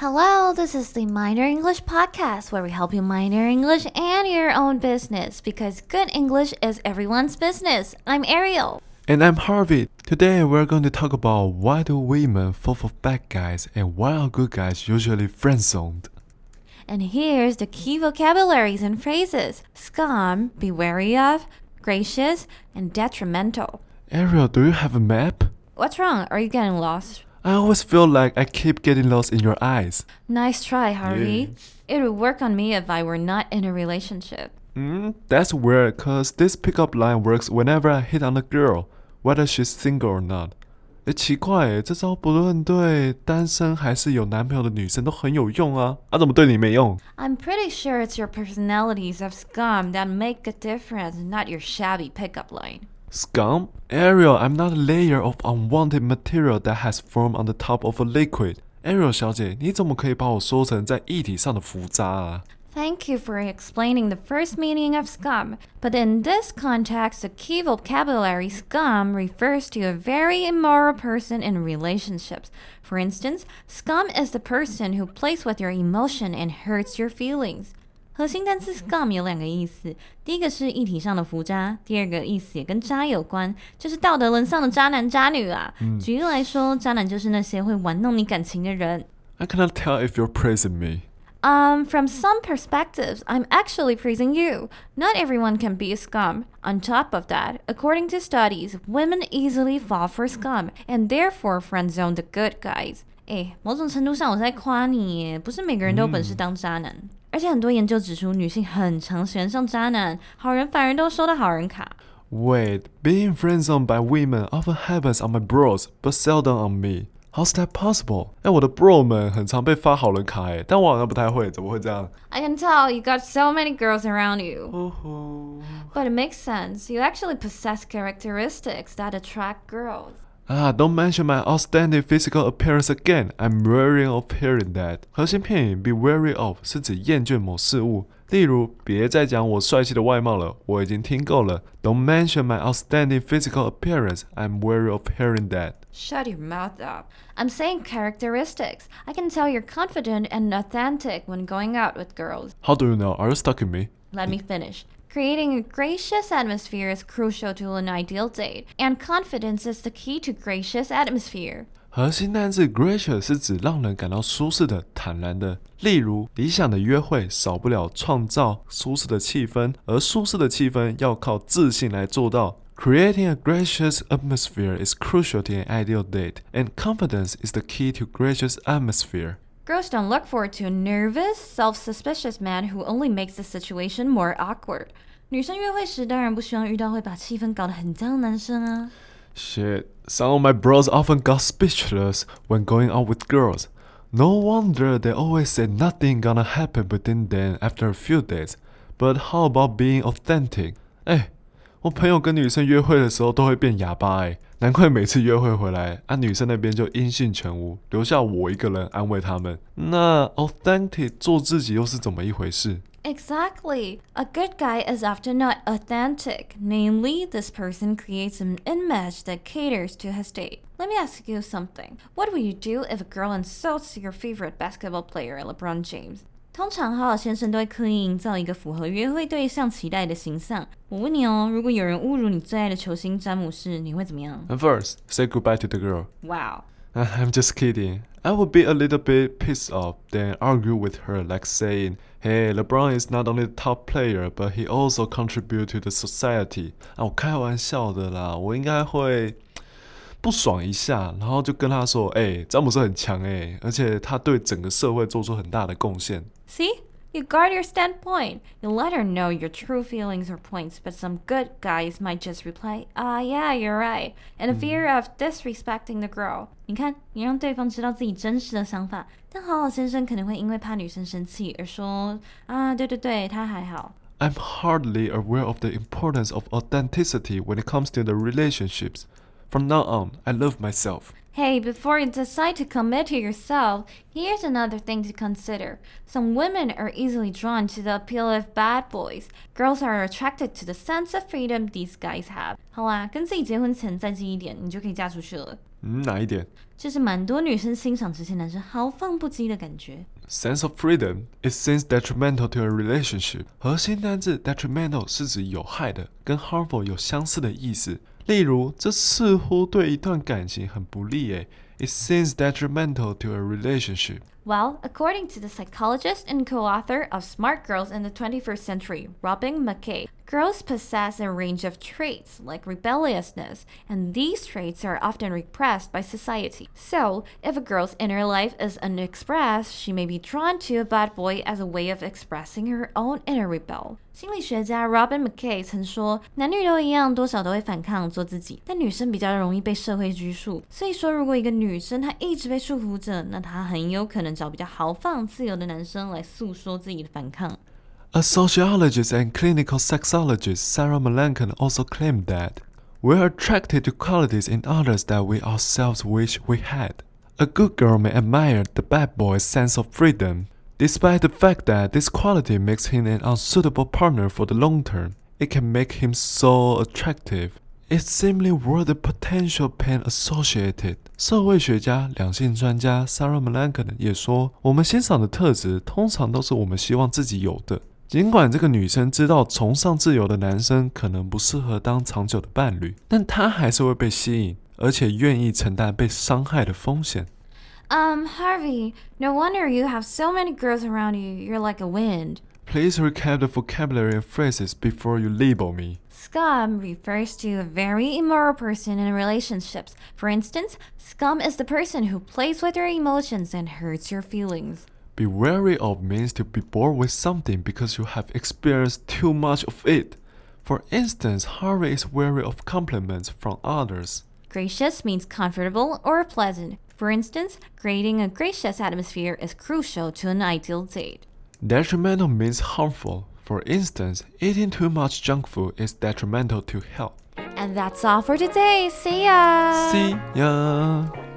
Hello, this is the Mind Your English Podcast where we help you minor English and your own business because good English is everyone's business. I'm Ariel. And I'm Harvey. Today we're going to talk about why do women fall for bad guys and why are good guys usually friend zoned. And here's the key vocabularies and phrases scum, be wary of, gracious, and detrimental. Ariel, do you have a map? What's wrong? Are you getting lost? I always feel like I keep getting lost in your eyes. Nice try, Harvey. It would work on me if I were not in a relationship. Mm, that's weird because this pickup line works whenever I hit on a girl, whether she's single or not. 诶，奇怪诶，这招不论对单身还是有男朋友的女生都很有用啊，啊，怎么对你没用？ I'm pretty sure it's your personalities of scum that make a difference, not your shabby pickup line. Scum? Ariel, I'm not a layer of unwanted material that has formed on the top of a liquid. Ariel 小姐，你怎么可以把我说成在液体上的浮渣啊？ Thank you for explaining the first meaning of scum. But in this context, the key vocabulary scum refers to a very immoral person in relationships. For instance, scum is the person who plays with your emotion and hurts your feelings. 核心单词 scum 有两个意思，第一个是液体上的浮渣，第二个意思也跟渣有关，就是道德沦丧的渣男渣女啊。举例来说，渣男就是那些会玩弄你感情的人。 I cannot tell if you're praising me. Um, from some perspectives, I'm actually praising you. Not everyone can be a scum. On top of that, according to studies, women easily fall for scum and therefore friend zone the good guys. 诶，某种程度上我在夸你耶，不是每个人都有本事当渣男。而且很多研究指出，女性很常喜欢上渣男，好人反而都收到好人卡。 Wait, being friendzoned by women often happens on my bros, but seldom on me. How's that possible? 哎，我的 bro 们很常被发好人卡哎，但我好像不太会，怎么会这样？ I can tell you got so many girls around you. 哦吼 But it makes sense. You actually possess characteristics that attract girls. Ah, don't mention my outstanding physical appearance again. I'm weary of hearing that. 核心片语 be wary of 是指厌倦某事物，例如别再讲我帅气的外貌了，我已经听够了。Don't mention my outstanding physical appearance. I'm weary of hearing that. Shut your mouth up. I'm saying characteristics. I can tell you're confident and authentic when going out with girls. How do you know? Are you stalking me? Let me finish. Creating a gracious atmosphere is crucial to an ideal date, and confidence is the key to gracious atmosphere. 核心单字 gracious 是指让人感到舒适的、坦然的。例如，理想的约会少不了创造舒适的气氛，而舒适的气氛要靠自信来做到。Creating a gracious atmosphere is crucial to an ideal date, and confidence is the key to gracious atmosphere. Girls don't look forward to a nervous, self-suspicious man who only makes the situation more awkward. 女生约会时当然不希望遇到会把气氛搞得很僵的男生啊。 Shit, some of my bros often got speechless when going out with girls. No wonder they always say nothing gonna happen between them after a few days. But how about being authentic? 哎， 我朋友跟女生约会的时候都会变哑巴哎，难怪每次约会回来，啊女生那边就音信全无，留下我一个人安慰他们。那 authentic 做自己又是怎么一回事？Exactly. A good guy is often not authentic. Namely, this person creates an image that caters to his date. Let me ask you something. What would you do if a girl insults your favorite basketball player, LeBron James? 通常好好先生都会刻意营造一个符合约会对象期待的形象。我问你哦，如果有人侮辱你最爱的球星詹姆士，你会怎么样 And first, say goodbye to the girl.？Wow. Uh, I'm just kidding. I would be a little bit pissed off, then argue with her, like saying, "Hey, LeBron is not only the top player, but he also contribute to the society." 啊，我开玩笑的啦，我应该会不爽一下，然后就跟他说：“哎、詹姆斯很强哎，而且他对整个社会做出很大的贡献。See? You guard your standpoint. You let her know your true feelings or points, but some good guys might just reply, Ah, yeah, you're right, in a fear of disrespecting the girl. 你看，你让对方知道自己真实的想法，但好好先生可能会因为怕女生生气而说，啊，对对对，他还好。 I'm hardly aware of the importance of authenticity when it comes to the relationships. From now on, I love myself. Hey, before you decide to commit to yourself, here's another thing to consider. Some women are easily drawn to the appeal of bad boys. Girls are attracted to the sense of freedom these guys have. 好啦，跟自己结婚前再近一点，你就可以嫁出去了。 嗯，哪一点就是蛮多女生欣赏这些男生豪放不羁的感觉。 ？Sense of freedom is seems detrimental to a relationship。核心单字 detrimental 是指有害的，跟 harmful 有相似的意思。 例如，这似乎对一段感情很不利诶。It seems detrimental to a relationship. Well, according to the psychologist and co author of Smart Girls in the 21st Century, Robyn McKay, girls possess a range of traits like rebelliousness, and these traits are often repressed by society. So, if a girl's inner life is unexpressed, she may be drawn to a bad boy as a way of expressing her own inner rebel. 心理学家 Robyn McKay 曾说，男女都一样，多少都会反抗做自己，但女生比较容易被社会拘束。所以说，如果一个女生她一直被束缚着，那她很有可能。能找比较豪放、自由的男生来诉说自己的反抗。A sociologist and clinical sexologist, Sarah Melancon, also claimed that we're attracted to qualities in others that we ourselves wish we had. A good girl may admire the bad boy's sense of freedom, despite the fact that this quality makes him an unsuitable partner for the long term. It can make him so attractive It's simply worth the potential pain associated. 社会学家、两性专家 Sarah Melancon 也说，我们欣赏的特质通常都是我们希望自己有的。尽管这个女生知道崇尚自由的男生可能不适合当长久的伴侣，但她还是会被吸引，而且愿意承担被伤害的风险。Um, Harvey, no wonder you have so many girls around you. You're like a wind. Please recap the vocabulary and phrases before you label me. Scum refers to a very immoral person in relationships. For instance, scum is the person who plays with your emotions and hurts your feelings. Be wary of means to be bored with something because you have experienced too much of it. For instance, Harvey is wary of compliments from others. Gracious means comfortable or pleasant. For instance, creating a gracious atmosphere is crucial to an ideal date. Detrimental means harmful. For instance, eating too much junk food is detrimental to health. And that's all for today. See ya! See ya!